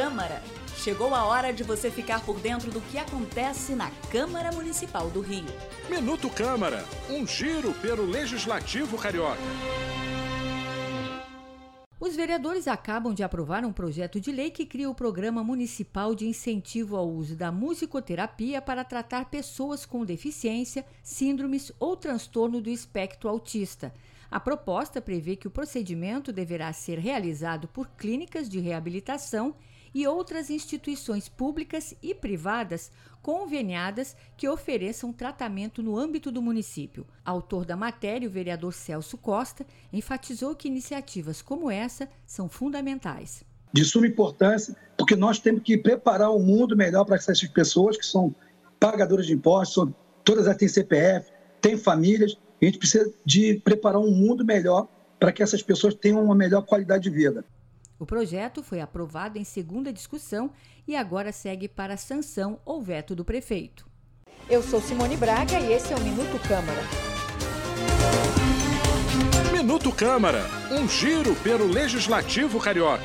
Câmara. Chegou a hora de você ficar por dentro do que acontece na Câmara Municipal do Rio. Minuto Câmara, um giro pelo Legislativo Carioca. Os vereadores acabam de aprovar um projeto de lei que cria o Programa Municipal de Incentivo ao Uso da Musicoterapia para tratar pessoas com deficiência, síndromes ou transtorno do espectro autista. A proposta prevê que o procedimento deverá ser realizado por clínicas de reabilitação e outras instituições públicas e privadas conveniadas que ofereçam tratamento no âmbito do município. Autor da matéria, o vereador Celso Costa, enfatizou que iniciativas como essa são fundamentais. De suma importância, porque nós temos que preparar o um mundo melhor para essas pessoas que são pagadoras de impostos, todas elas têm CPF, têm famílias, a gente precisa de preparar um mundo melhor para que essas pessoas tenham uma melhor qualidade de vida. O projeto foi aprovado em segunda discussão e agora segue para a sanção ou veto do prefeito. Eu sou Simone Braga e esse é o Minuto Câmara. Minuto Câmara, um giro pelo Legislativo Carioca.